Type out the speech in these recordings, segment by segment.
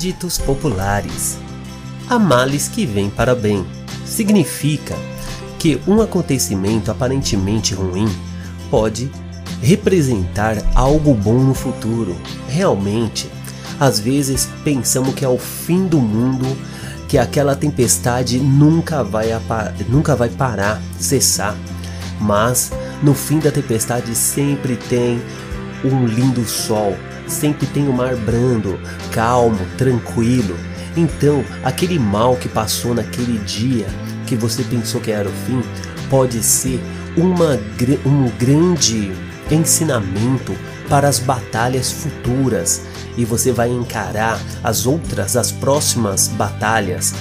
Ditos populares: Há males que vêm para bem. Significa que um acontecimento aparentemente ruim pode representar algo bom no futuro. Realmente, às vezes pensamos que é o fim do mundo, que aquela tempestade nunca vai, nunca vai parar, cessar. Mas no fim da tempestade sempre tem um lindo sol, sempre tem o um mar brando, calmo, tranquilo. Então, aquele mal que passou naquele dia que você pensou que era o fim, pode ser uma, um grande ensinamento para as batalhas futuras e você vai encarar as outras, as próximas batalhas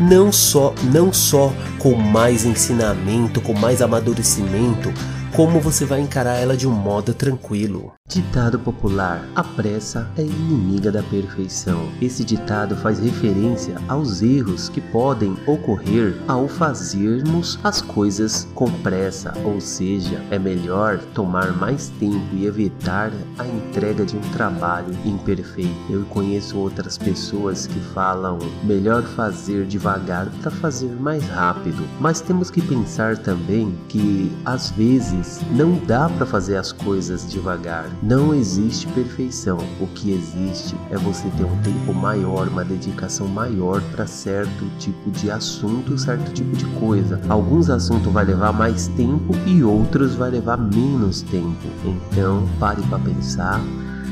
não só não só com mais ensinamento, com mais amadurecimento, como você vai encarar ela de um modo tranquilo. Ditado popular: A pressa é inimiga da perfeição. Esse ditado faz referência aos erros que podem ocorrer ao fazermos as coisas com pressa, ou seja, é melhor tomar mais tempo e evitar a entrega de um trabalho imperfeito. Eu conheço outras pessoas que falam melhor fazer devagar para fazer mais rápido, mas temos que pensar também que às vezes não dá para fazer as coisas devagar. Não existe perfeição. O que existe é você ter um tempo maior, uma dedicação maior para certo tipo de assunto, certo tipo de coisa. Alguns assuntos vai levar mais tempo e outros vai levar menos tempo. Então, pare para pensar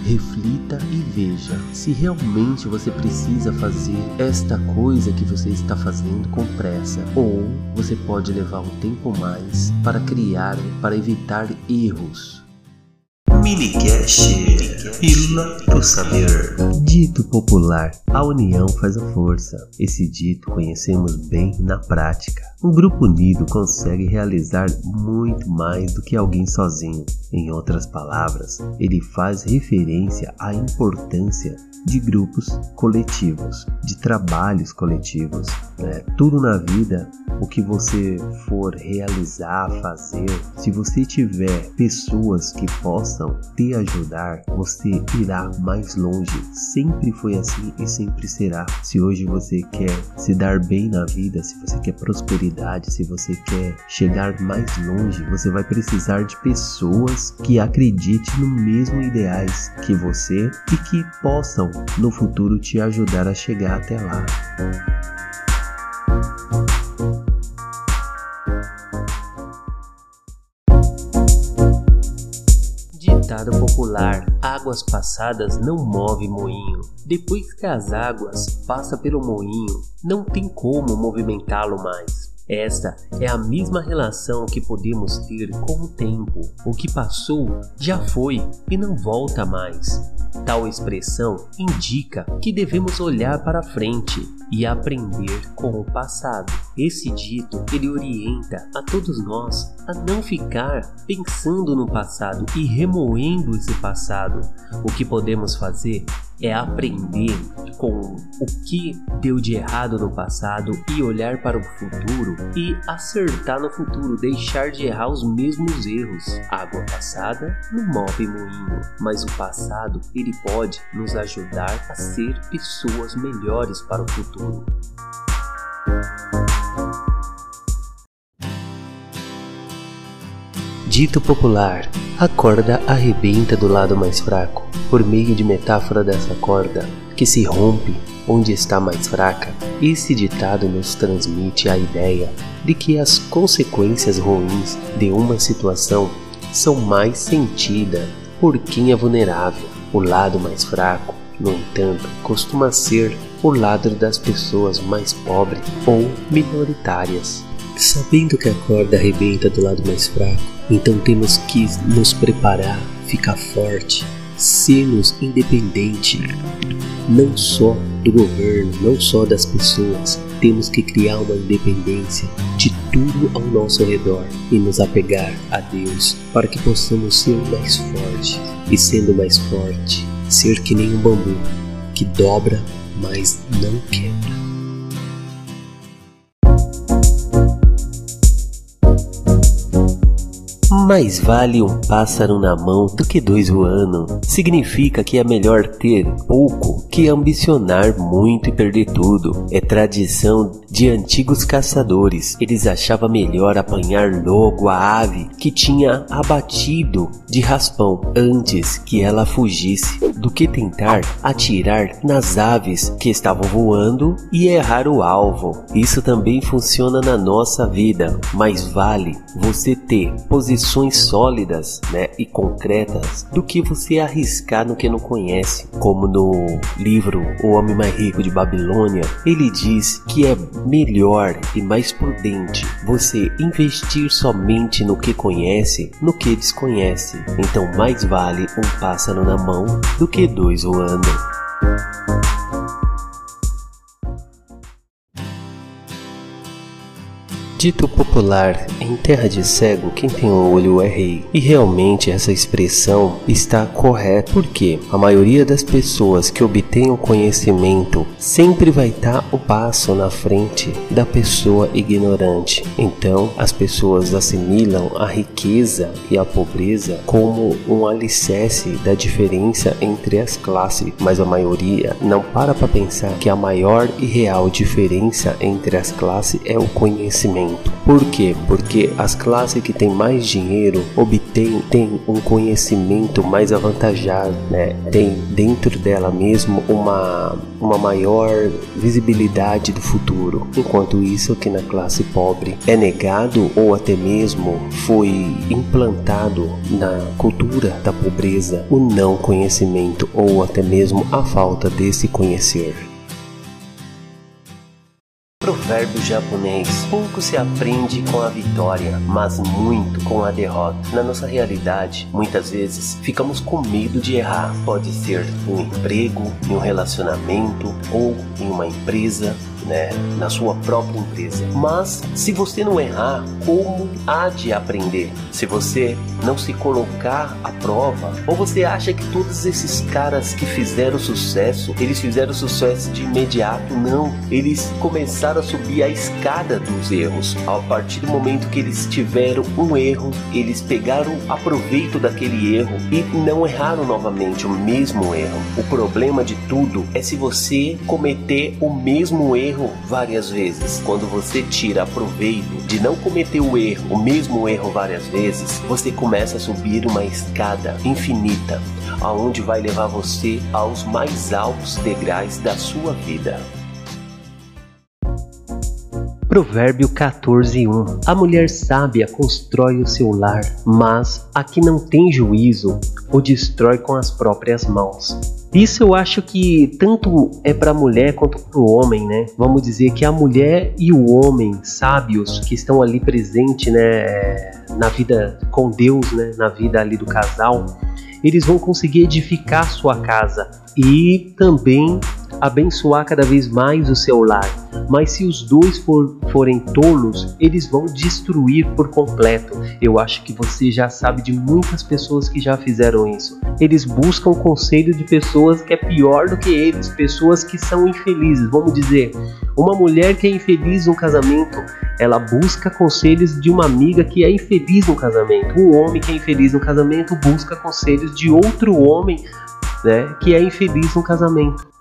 reflita e veja se realmente você precisa fazer esta coisa que você está fazendo com pressa ou você pode levar um tempo mais para criar, para evitar erros. Minicast, Pílula do Saber. Dito popular: a união faz a força. Esse dito conhecemos bem na prática. Um grupo unido consegue realizar muito mais do que alguém sozinho. Em outras palavras, ele faz referência à importância de grupos coletivos, de trabalhos coletivos. Né? Tudo na vida, o que você for realizar, fazer, se você tiver pessoas que possam te ajudar, você irá mais longe. Sempre foi assim e sempre será. Se hoje você quer se dar bem na vida, se você quer prosperidade, se você quer chegar mais longe, você vai precisar de pessoas que acreditem no mesmo ideais que você e que possam no futuro te ajudar a chegar até lá. Ditado popular: Águas passadas não move moinho. Depois que as águas passam pelo moinho, não tem como movimentá-lo mais. Esta é a mesma relação que podemos ter com o tempo. O que passou já foi e não volta mais. Tal expressão indica que devemos olhar para frente e aprender com o passado. Esse dito ele orienta a todos nós a não ficar pensando no passado e remoendo esse passado. O que podemos fazer é aprender com o que deu de errado no passado e olhar para o futuro e acertar no futuro, deixar de errar os mesmos erros. Água passada não move moinho, mas o passado ele pode nos ajudar a ser pessoas melhores para o futuro. Dito popular: a corda arrebenta do lado mais fraco. Por meio de metáfora dessa corda, que se rompe onde está mais fraca, esse ditado nos transmite a ideia de que as consequências ruins de uma situação são mais sentidas por quem é vulnerável. O lado mais fraco, no entanto, costuma ser o lado das pessoas mais pobres ou minoritárias. Sabendo que a corda arrebenta do lado mais fraco, então temos que nos preparar, ficar forte, sermos independente, não só do governo, não só das pessoas. Temos que criar uma independência de tudo ao nosso redor e nos apegar a Deus para que possamos ser mais fortes e sendo mais forte, ser que nem um bambu que dobra, mas não quebra. Mais vale um pássaro na mão do que dois voando. Significa que é melhor ter pouco que ambicionar muito e perder tudo. É tradição de antigos caçadores. Eles achavam melhor apanhar logo a ave que tinha abatido de raspão antes que ela fugisse, do que tentar atirar nas aves que estavam voando e errar o alvo. Isso também funciona na nossa vida, mas vale você ter posições sólidas né, e concretas do que você arriscar no que não conhece. Como no livro O Homem Mais Rico de Babilônia, ele diz que é melhor e mais prudente você investir somente no que conhece no que desconhece. Então mais vale um pássaro na mão do que dois voando. Dito popular, em terra de cego, quem tem um olho é rei. E realmente essa expressão está correta, porque a maioria das pessoas que obtêm o conhecimento sempre vai estar o passo na frente da pessoa ignorante. Então, as pessoas assimilam a riqueza e a pobreza como um alicerce da diferença entre as classes, mas a maioria não para para pensar que a maior e real diferença entre as classes é o conhecimento. Por quê? Porque as classes que têm mais dinheiro obtêm têm um conhecimento mais avantajado, né? Tem dentro dela mesmo uma, uma maior visibilidade do futuro. Enquanto isso que na classe pobre é negado ou até mesmo foi implantado na cultura da pobreza o não conhecimento ou até mesmo a falta desse conhecer. Provérbio japonês: pouco se aprende com a vitória, mas muito com a derrota. Na nossa realidade, muitas vezes ficamos com medo de errar. Pode ser um emprego, em um relacionamento ou em uma empresa né, na sua própria empresa. Mas se você não errar, como há de aprender? Se você não se colocar à prova, ou você acha que todos esses caras que fizeram sucesso, eles fizeram sucesso de imediato? Não, eles começaram a subir a escada dos erros. A partir do momento que eles tiveram um erro, eles pegaram aproveito daquele erro e não erraram novamente o mesmo erro. O problema de tudo é se você cometer o mesmo erro erro várias vezes. Quando você tira proveito de não cometer o erro, o mesmo erro várias vezes, você começa a subir uma escada infinita, aonde vai levar você aos mais altos degraus da sua vida. Provérbio 14:1 A mulher sábia constrói o seu lar, mas a que não tem juízo o destrói com as próprias mãos. Isso eu acho que tanto é para a mulher quanto para o homem, né? Vamos dizer que a mulher e o homem sábios que estão ali presentes, né, na vida com Deus, né, na vida ali do casal, eles vão conseguir edificar sua casa e também abençoar cada vez mais o seu lar. Mas se os dois for, forem tolos, eles vão destruir por completo. Eu acho que você já sabe de muitas pessoas que já fizeram isso. Eles buscam conselho de pessoas que é pior do que eles, pessoas que são infelizes. Vamos dizer, uma mulher que é infeliz no casamento, ela busca conselhos de uma amiga que é infeliz no casamento. Um homem que é infeliz no casamento busca conselhos de outro homem né, que é infeliz no casamento.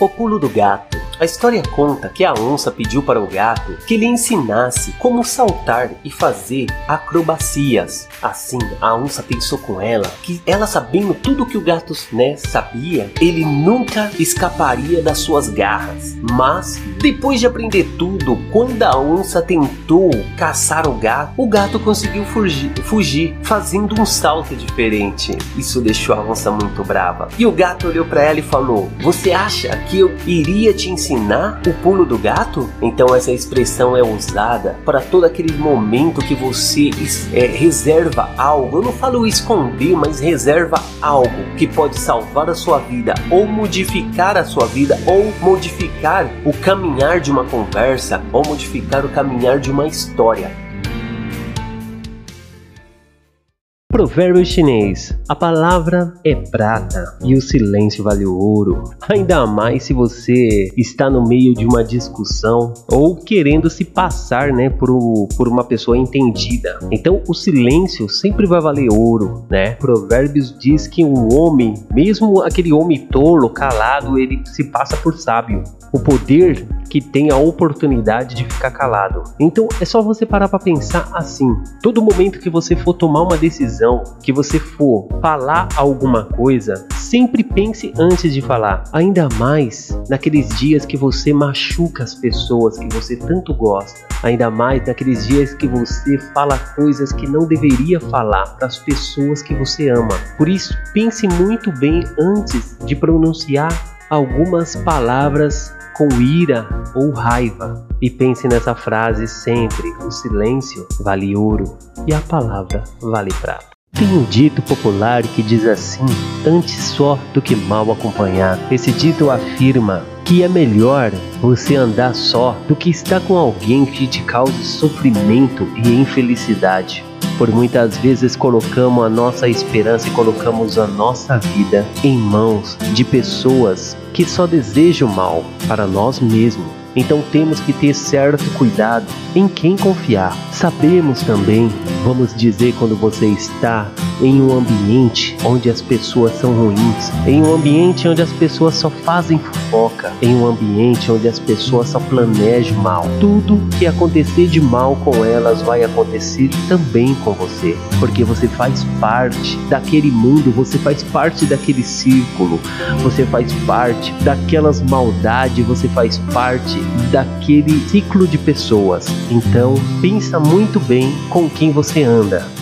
O pulo do gato. A história conta que a onça pediu para o gato que lhe ensinasse como saltar e fazer acrobacias. Assim, a onça pensou com ela que ela sabendo tudo que o gato né, sabia, ele nunca escaparia das suas garras. Mas depois de aprender tudo, quando a onça tentou caçar o gato, o gato conseguiu fugir, fugir fazendo um salto diferente. Isso deixou a onça muito brava. E o gato olhou para ela e falou: "Você acha que eu iria te ensinar ensinar o pulo do gato? Então essa expressão é usada para todo aquele momento que você é, reserva algo. Eu não falo esconder, mas reserva algo que pode salvar a sua vida ou modificar a sua vida ou modificar o caminhar de uma conversa ou modificar o caminhar de uma história. Provérbio chinês: A palavra é prata e o silêncio vale ouro. Ainda mais se você está no meio de uma discussão ou querendo se passar, né, por, por uma pessoa entendida. Então, o silêncio sempre vai valer ouro, né? Provérbios diz que um homem, mesmo aquele homem tolo, calado, ele se passa por sábio. O poder que tem a oportunidade de ficar calado. Então, é só você parar para pensar assim. Todo momento que você for tomar uma decisão que você for falar alguma coisa, sempre pense antes de falar. Ainda mais naqueles dias que você machuca as pessoas que você tanto gosta. Ainda mais naqueles dias que você fala coisas que não deveria falar para as pessoas que você ama. Por isso, pense muito bem antes de pronunciar algumas palavras com ira ou raiva. E pense nessa frase sempre: o silêncio vale ouro e a palavra vale prata. Tem um dito popular que diz assim: antes só do que mal acompanhar. Esse dito afirma que é melhor você andar só do que estar com alguém que te cause sofrimento e infelicidade. Por muitas vezes colocamos a nossa esperança e colocamos a nossa vida em mãos de pessoas que só desejam mal para nós mesmos então temos que ter certo cuidado em quem confiar. Sabemos também, vamos dizer, quando você está em um ambiente onde as pessoas são ruins, em um ambiente onde as pessoas só fazem fofoca, em um ambiente onde as pessoas só planejam mal. Tudo que acontecer de mal com elas vai acontecer também com você, porque você faz parte daquele mundo, você faz parte daquele círculo, você faz parte daquelas maldades, você faz parte daquele ciclo de pessoas. Então, pensa muito bem com quem você anda.